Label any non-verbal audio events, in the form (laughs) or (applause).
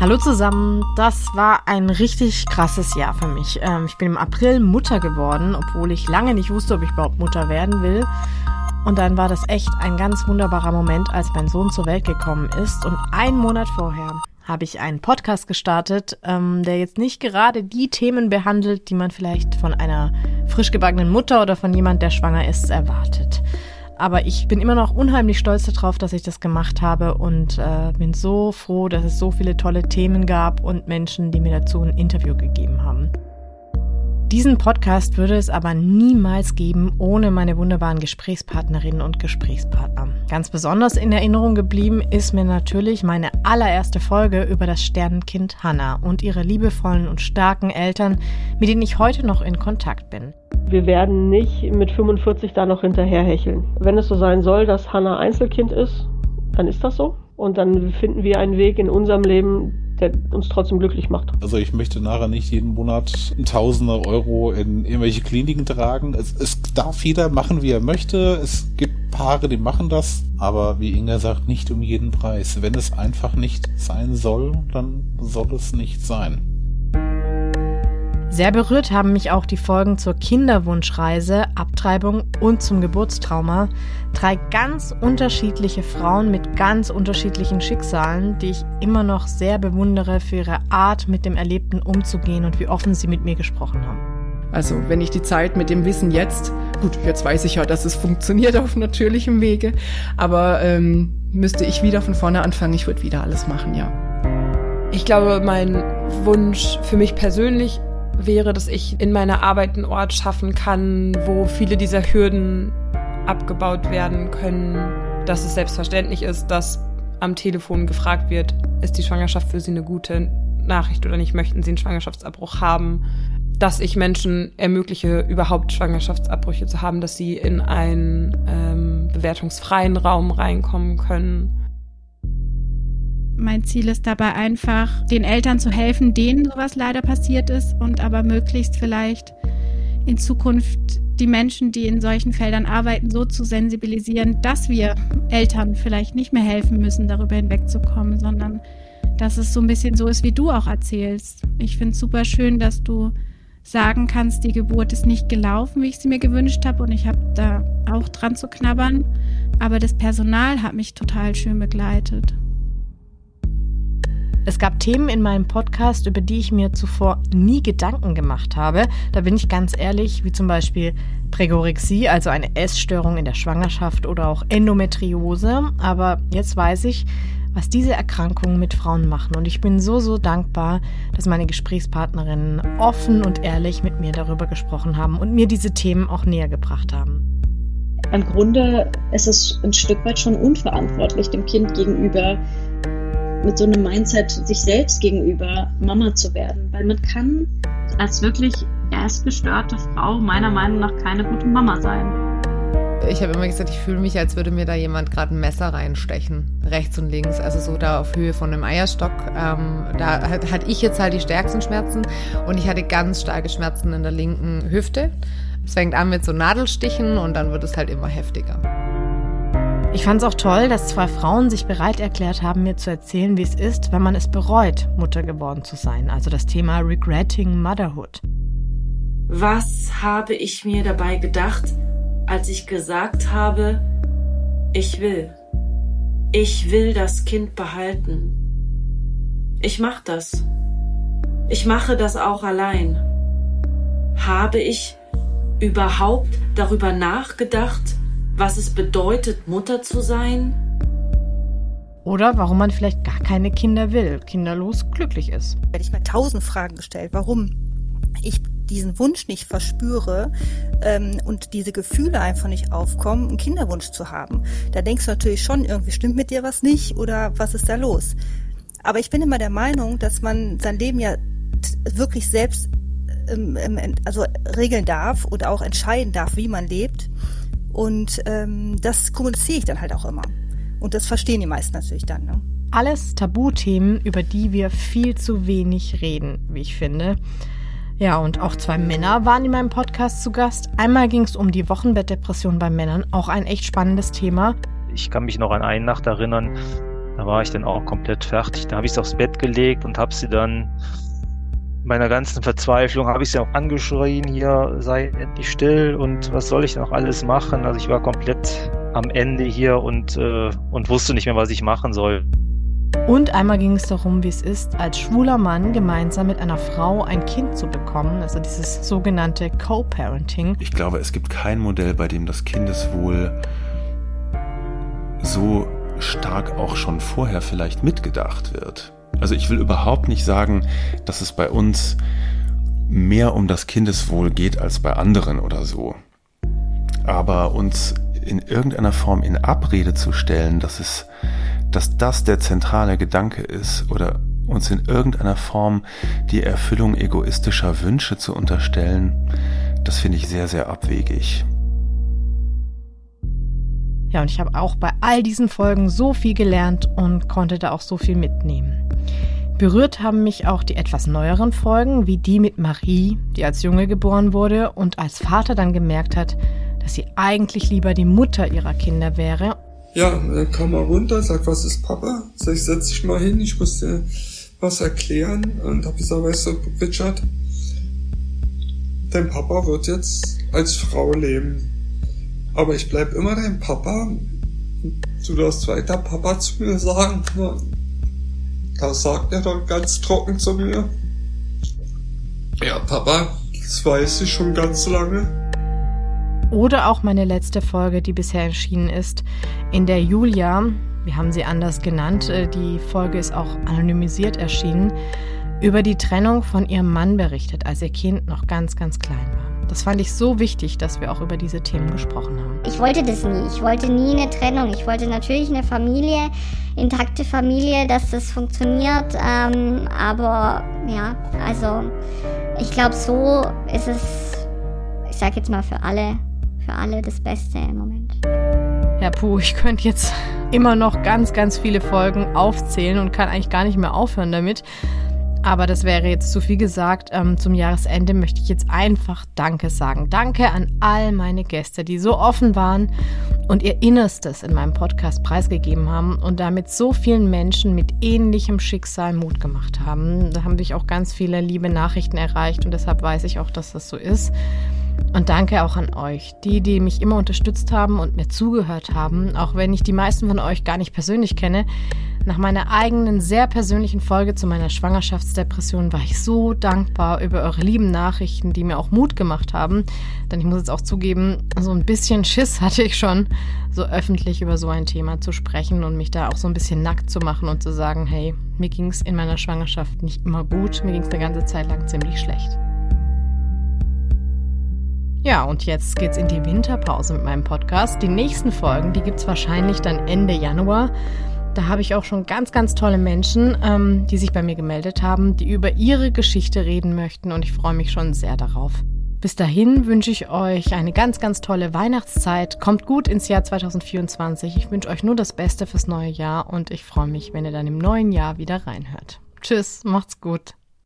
Hallo zusammen, das war ein richtig krasses Jahr für mich. Ähm, ich bin im April Mutter geworden, obwohl ich lange nicht wusste, ob ich überhaupt Mutter werden will. Und dann war das echt ein ganz wunderbarer Moment, als mein Sohn zur Welt gekommen ist. Und einen Monat vorher habe ich einen Podcast gestartet, ähm, der jetzt nicht gerade die Themen behandelt, die man vielleicht von einer frisch gebackenen Mutter oder von jemand, der schwanger ist, erwartet. Aber ich bin immer noch unheimlich stolz darauf, dass ich das gemacht habe und äh, bin so froh, dass es so viele tolle Themen gab und Menschen, die mir dazu ein Interview gegeben haben. Diesen Podcast würde es aber niemals geben ohne meine wunderbaren Gesprächspartnerinnen und Gesprächspartner. Ganz besonders in Erinnerung geblieben ist mir natürlich meine allererste Folge über das Sternenkind Hannah und ihre liebevollen und starken Eltern, mit denen ich heute noch in Kontakt bin. Wir werden nicht mit 45 da noch hinterherhecheln. Wenn es so sein soll, dass Hannah Einzelkind ist, dann ist das so. Und dann finden wir einen Weg in unserem Leben, der uns trotzdem glücklich macht. Also ich möchte nachher nicht jeden Monat Tausende Euro in irgendwelche Kliniken tragen. Es, es darf jeder machen, wie er möchte. Es gibt Paare, die machen das, aber wie Inga sagt, nicht um jeden Preis. Wenn es einfach nicht sein soll, dann soll es nicht sein. Sehr berührt haben mich auch die Folgen zur Kinderwunschreise, Abtreibung und zum Geburtstrauma. Drei ganz unterschiedliche Frauen mit ganz unterschiedlichen Schicksalen, die ich immer noch sehr bewundere für ihre Art, mit dem Erlebten umzugehen und wie offen sie mit mir gesprochen haben. Also wenn ich die Zeit mit dem Wissen jetzt, gut, jetzt weiß ich ja, dass es funktioniert auf natürlichem Wege, aber ähm, müsste ich wieder von vorne anfangen, ich würde wieder alles machen, ja. Ich glaube, mein Wunsch für mich persönlich wäre, dass ich in meiner Arbeit einen Ort schaffen kann, wo viele dieser Hürden abgebaut werden können, dass es selbstverständlich ist, dass am Telefon gefragt wird, ist die Schwangerschaft für Sie eine gute Nachricht oder nicht, möchten Sie einen Schwangerschaftsabbruch haben, dass ich Menschen ermögliche, überhaupt Schwangerschaftsabbrüche zu haben, dass sie in einen ähm, bewertungsfreien Raum reinkommen können mein Ziel ist dabei einfach, den Eltern zu helfen, denen sowas leider passiert ist und aber möglichst vielleicht in Zukunft die Menschen, die in solchen Feldern arbeiten, so zu sensibilisieren, dass wir Eltern vielleicht nicht mehr helfen müssen, darüber hinwegzukommen, sondern dass es so ein bisschen so ist, wie du auch erzählst. Ich finde es super schön, dass du sagen kannst, die Geburt ist nicht gelaufen, wie ich sie mir gewünscht habe und ich habe da auch dran zu knabbern, aber das Personal hat mich total schön begleitet. Es gab Themen in meinem Podcast, über die ich mir zuvor nie Gedanken gemacht habe. Da bin ich ganz ehrlich, wie zum Beispiel Prägorexie, also eine Essstörung in der Schwangerschaft oder auch Endometriose. Aber jetzt weiß ich, was diese Erkrankungen mit Frauen machen. Und ich bin so, so dankbar, dass meine Gesprächspartnerinnen offen und ehrlich mit mir darüber gesprochen haben und mir diese Themen auch näher gebracht haben. Im Grunde ist es ein Stück weit schon unverantwortlich dem Kind gegenüber, mit so einem Mindset sich selbst gegenüber Mama zu werden. Weil man kann als wirklich erstgestörte Frau meiner Meinung nach keine gute Mama sein. Ich habe immer gesagt, ich fühle mich, als würde mir da jemand gerade ein Messer reinstechen, rechts und links, also so da auf Höhe von einem Eierstock. Ähm, da hatte ich jetzt halt die stärksten Schmerzen und ich hatte ganz starke Schmerzen in der linken Hüfte. Es fängt an mit so Nadelstichen und dann wird es halt immer heftiger. Ich fand es auch toll, dass zwei Frauen sich bereit erklärt haben, mir zu erzählen, wie es ist, wenn man es bereut, Mutter geworden zu sein. Also das Thema Regretting Motherhood. Was habe ich mir dabei gedacht, als ich gesagt habe, ich will. Ich will das Kind behalten. Ich mach das. Ich mache das auch allein. Habe ich überhaupt darüber nachgedacht, was es bedeutet, Mutter zu sein? Oder warum man vielleicht gar keine Kinder will, kinderlos glücklich ist. Werde ich mir tausend Fragen gestellt, warum ich diesen Wunsch nicht verspüre ähm, und diese Gefühle einfach nicht aufkommen, einen Kinderwunsch zu haben. Da denkst du natürlich schon, irgendwie stimmt mit dir was nicht oder was ist da los? Aber ich bin immer der Meinung, dass man sein Leben ja wirklich selbst ähm, ähm also regeln darf und auch entscheiden darf, wie man lebt. Und ähm, das kommuniziere ich dann halt auch immer. Und das verstehen die meisten natürlich dann. Ne? Alles Tabuthemen, über die wir viel zu wenig reden, wie ich finde. Ja, und auch zwei Männer waren in meinem Podcast zu Gast. Einmal ging es um die Wochenbettdepression bei Männern, auch ein echt spannendes Thema. Ich kann mich noch an eine Nacht erinnern, Da war ich dann auch komplett fertig. Da habe ich sie aufs Bett gelegt und habe sie dann meiner ganzen Verzweiflung habe ich sie auch angeschrien, hier sei endlich still und was soll ich noch alles machen? Also ich war komplett am Ende hier und, äh, und wusste nicht mehr, was ich machen soll. Und einmal ging es darum, wie es ist, als schwuler Mann gemeinsam mit einer Frau ein Kind zu bekommen, also dieses sogenannte Co-Parenting. Ich glaube, es gibt kein Modell, bei dem das Kindeswohl so stark auch schon vorher vielleicht mitgedacht wird. Also ich will überhaupt nicht sagen, dass es bei uns mehr um das Kindeswohl geht als bei anderen oder so. Aber uns in irgendeiner Form in Abrede zu stellen, dass es, dass das der zentrale Gedanke ist oder uns in irgendeiner Form die Erfüllung egoistischer Wünsche zu unterstellen, das finde ich sehr, sehr abwegig. Ja, und ich habe auch bei all diesen Folgen so viel gelernt und konnte da auch so viel mitnehmen. Berührt haben mich auch die etwas neueren Folgen, wie die mit Marie, die als Junge geboren wurde und als Vater dann gemerkt hat, dass sie eigentlich lieber die Mutter ihrer Kinder wäre. Ja, dann kam er runter, sagt, was ist Papa? Sag ich, setz dich mal hin, ich muss dir was erklären. Und hab gesagt, weißt du, Richard, dein Papa wird jetzt als Frau leben. Aber ich bleib immer dein Papa. Du darfst weiter Papa zu mir sagen. Da sagt er dann ganz trocken zu mir. Ja, Papa, das weiß ich schon ganz lange. Oder auch meine letzte Folge, die bisher erschienen ist, in der Julia, wir haben sie anders genannt, äh, die Folge ist auch anonymisiert erschienen, über die Trennung von ihrem Mann berichtet, als ihr Kind noch ganz, ganz klein war. Das fand ich so wichtig, dass wir auch über diese Themen gesprochen haben. Ich wollte das nie. Ich wollte nie eine Trennung. Ich wollte natürlich eine Familie, intakte Familie, dass das funktioniert. Ähm, aber ja, also ich glaube, so ist es, ich sage jetzt mal für alle, für alle das Beste im Moment. Ja, puh, ich könnte jetzt (laughs) immer noch ganz, ganz viele Folgen aufzählen und kann eigentlich gar nicht mehr aufhören damit. Aber das wäre jetzt zu viel gesagt. Ähm, zum Jahresende möchte ich jetzt einfach Danke sagen. Danke an all meine Gäste, die so offen waren und ihr Innerstes in meinem Podcast preisgegeben haben und damit so vielen Menschen mit ähnlichem Schicksal Mut gemacht haben. Da haben mich auch ganz viele liebe Nachrichten erreicht und deshalb weiß ich auch, dass das so ist. Und danke auch an euch, die, die mich immer unterstützt haben und mir zugehört haben, auch wenn ich die meisten von euch gar nicht persönlich kenne. Nach meiner eigenen, sehr persönlichen Folge zu meiner Schwangerschaftsdepression war ich so dankbar über eure lieben Nachrichten, die mir auch Mut gemacht haben. Denn ich muss jetzt auch zugeben, so ein bisschen Schiss hatte ich schon, so öffentlich über so ein Thema zu sprechen und mich da auch so ein bisschen nackt zu machen und zu sagen, hey, mir ging es in meiner Schwangerschaft nicht immer gut, mir ging es eine ganze Zeit lang ziemlich schlecht. Ja, und jetzt geht's in die Winterpause mit meinem Podcast. Die nächsten Folgen, die gibt's wahrscheinlich dann Ende Januar. Da habe ich auch schon ganz, ganz tolle Menschen, ähm, die sich bei mir gemeldet haben, die über ihre Geschichte reden möchten und ich freue mich schon sehr darauf. Bis dahin wünsche ich euch eine ganz, ganz tolle Weihnachtszeit. Kommt gut ins Jahr 2024. Ich wünsche euch nur das Beste fürs neue Jahr und ich freue mich, wenn ihr dann im neuen Jahr wieder reinhört. Tschüss, macht's gut.